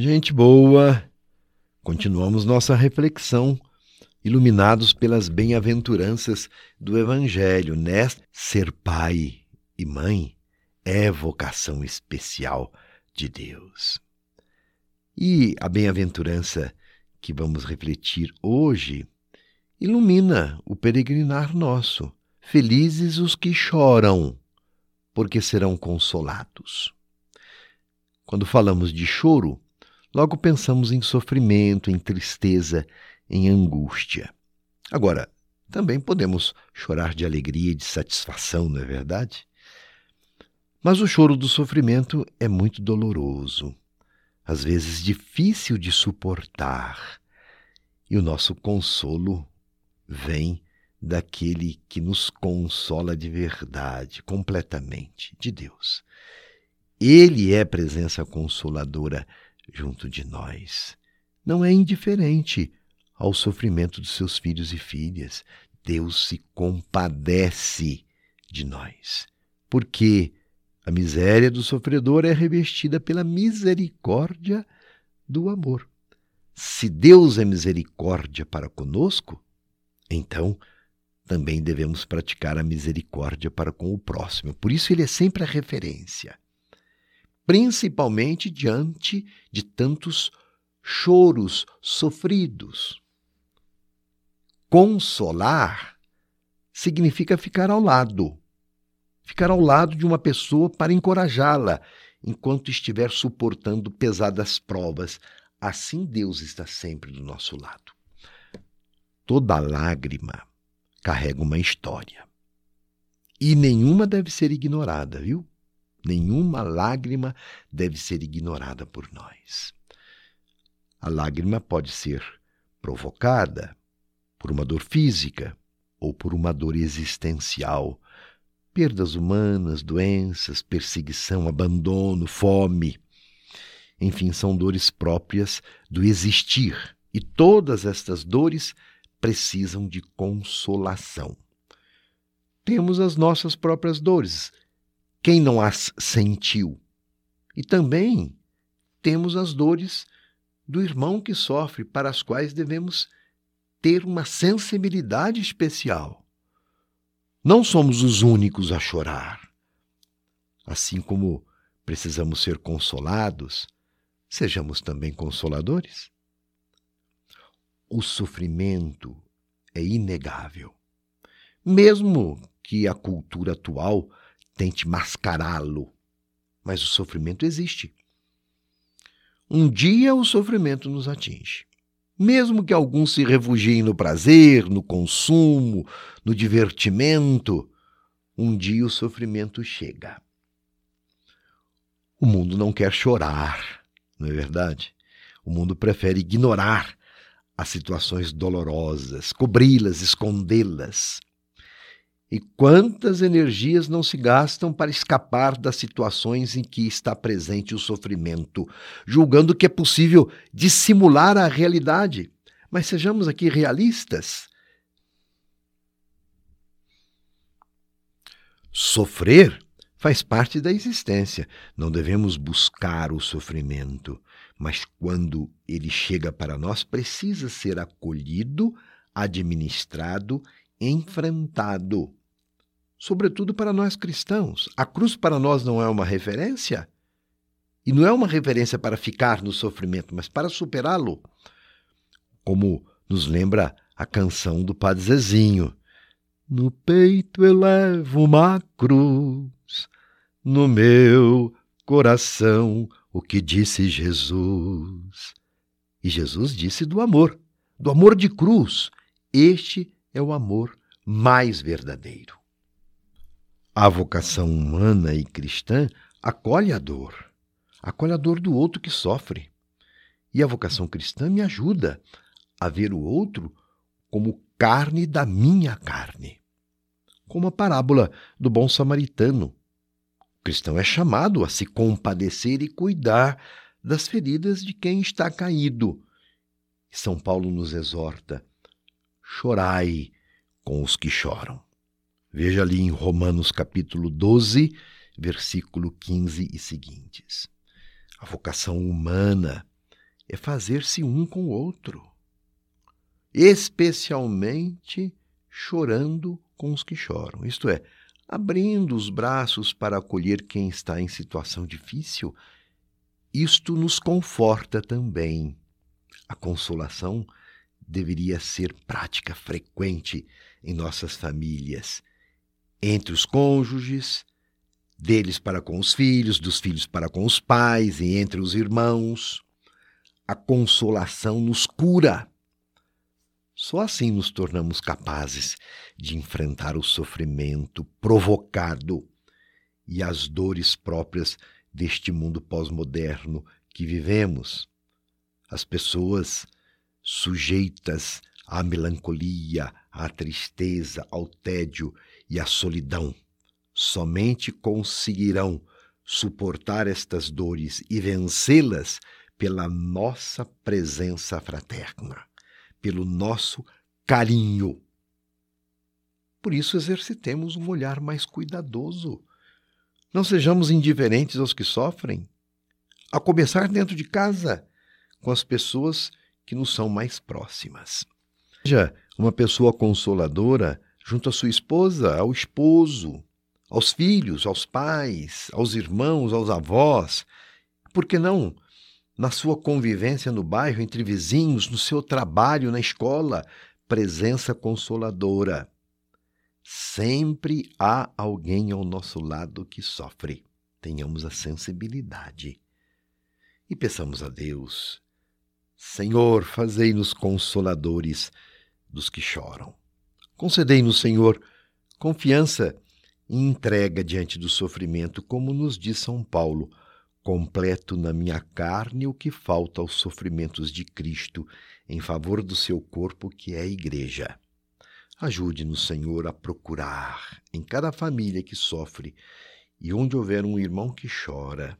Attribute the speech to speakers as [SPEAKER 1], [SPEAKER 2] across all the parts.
[SPEAKER 1] Gente boa, continuamos nossa reflexão, iluminados pelas bem-aventuranças do Evangelho. Nesta, ser pai e mãe é vocação especial de Deus. E a bem-aventurança que vamos refletir hoje ilumina o peregrinar nosso. Felizes os que choram, porque serão consolados. Quando falamos de choro, logo pensamos em sofrimento, em tristeza, em angústia. Agora, também podemos chorar de alegria e de satisfação, não é verdade? Mas o choro do sofrimento é muito doloroso, às vezes difícil de suportar, e o nosso consolo vem daquele que nos consola de verdade, completamente, de Deus. Ele é presença consoladora junto de nós. Não é indiferente ao sofrimento dos seus filhos e filhas. Deus se compadece de nós. Porque a miséria do sofredor é revestida pela misericórdia do amor. Se Deus é misericórdia para conosco, então também devemos praticar a misericórdia para com o próximo. Por isso ele é sempre a referência principalmente diante de tantos choros sofridos. Consolar significa ficar ao lado, ficar ao lado de uma pessoa para encorajá-la enquanto estiver suportando pesadas provas. Assim Deus está sempre do nosso lado. Toda lágrima carrega uma história. E nenhuma deve ser ignorada, viu? Nenhuma lágrima deve ser ignorada por nós. A lágrima pode ser provocada por uma dor física ou por uma dor existencial, perdas humanas, doenças, perseguição, abandono, fome. Enfim, são dores próprias do existir, e todas estas dores precisam de consolação. Temos as nossas próprias dores, quem não as sentiu? E também temos as dores do irmão que sofre, para as quais devemos ter uma sensibilidade especial. Não somos os únicos a chorar. Assim como precisamos ser consolados, sejamos também consoladores. O sofrimento é inegável. Mesmo que a cultura atual tente mascará-lo, mas o sofrimento existe. Um dia o sofrimento nos atinge. Mesmo que alguns se refugiem no prazer, no consumo, no divertimento, um dia o sofrimento chega. O mundo não quer chorar, não é verdade? O mundo prefere ignorar as situações dolorosas, cobri-las, escondê-las. E quantas energias não se gastam para escapar das situações em que está presente o sofrimento, julgando que é possível dissimular a realidade. Mas sejamos aqui realistas. Sofrer faz parte da existência. Não devemos buscar o sofrimento, mas quando ele chega para nós, precisa ser acolhido, administrado, enfrentado sobretudo para nós cristãos. A cruz para nós não é uma referência? E não é uma referência para ficar no sofrimento, mas para superá-lo. Como nos lembra a canção do Padre Zezinho. No peito elevo uma cruz, no meu coração o que disse Jesus. E Jesus disse do amor, do amor de cruz. Este é o amor mais verdadeiro. A vocação humana e cristã acolhe a dor, acolhe a dor do outro que sofre. E a vocação cristã me ajuda a ver o outro como carne da minha carne. Como a parábola do bom samaritano. O cristão é chamado a se compadecer e cuidar das feridas de quem está caído. São Paulo nos exorta: chorai com os que choram. Veja ali em Romanos capítulo 12, versículo 15 e seguintes. A vocação humana é fazer-se um com o outro, especialmente chorando com os que choram, isto é, abrindo os braços para acolher quem está em situação difícil. Isto nos conforta também. A consolação deveria ser prática frequente em nossas famílias, entre os cônjuges, deles para com os filhos, dos filhos para com os pais e entre os irmãos. A consolação nos cura. Só assim nos tornamos capazes de enfrentar o sofrimento provocado e as dores próprias deste mundo pós-moderno que vivemos. As pessoas sujeitas à melancolia, à tristeza, ao tédio e à solidão somente conseguirão suportar estas dores e vencê-las pela nossa presença fraterna, pelo nosso carinho. Por isso, exercitemos um olhar mais cuidadoso. Não sejamos indiferentes aos que sofrem, a começar dentro de casa, com as pessoas que nos são mais próximas. Seja uma pessoa consoladora junto à sua esposa, ao esposo, aos filhos, aos pais, aos irmãos, aos avós, por que não na sua convivência no bairro, entre vizinhos, no seu trabalho, na escola, presença consoladora. Sempre há alguém ao nosso lado que sofre. Tenhamos a sensibilidade. E peçamos a Deus: Senhor, fazei-nos consoladores dos que choram. Concedei-nos, Senhor, confiança e entrega diante do sofrimento, como nos diz São Paulo: completo na minha carne o que falta aos sofrimentos de Cristo em favor do seu corpo, que é a Igreja. Ajude-nos, Senhor, a procurar em cada família que sofre e onde houver um irmão que chora.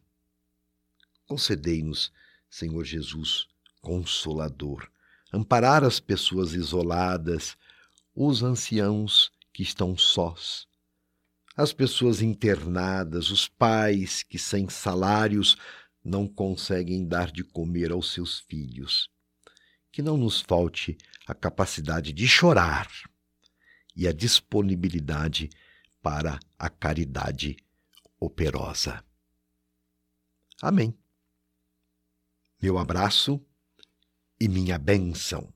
[SPEAKER 1] Concedei-nos, Senhor Jesus, consolador, amparar as pessoas isoladas, os anciãos que estão sós, as pessoas internadas, os pais que sem salários não conseguem dar de comer aos seus filhos. Que não nos falte a capacidade de chorar e a disponibilidade para a caridade operosa. Amém. Meu abraço e minha bênção.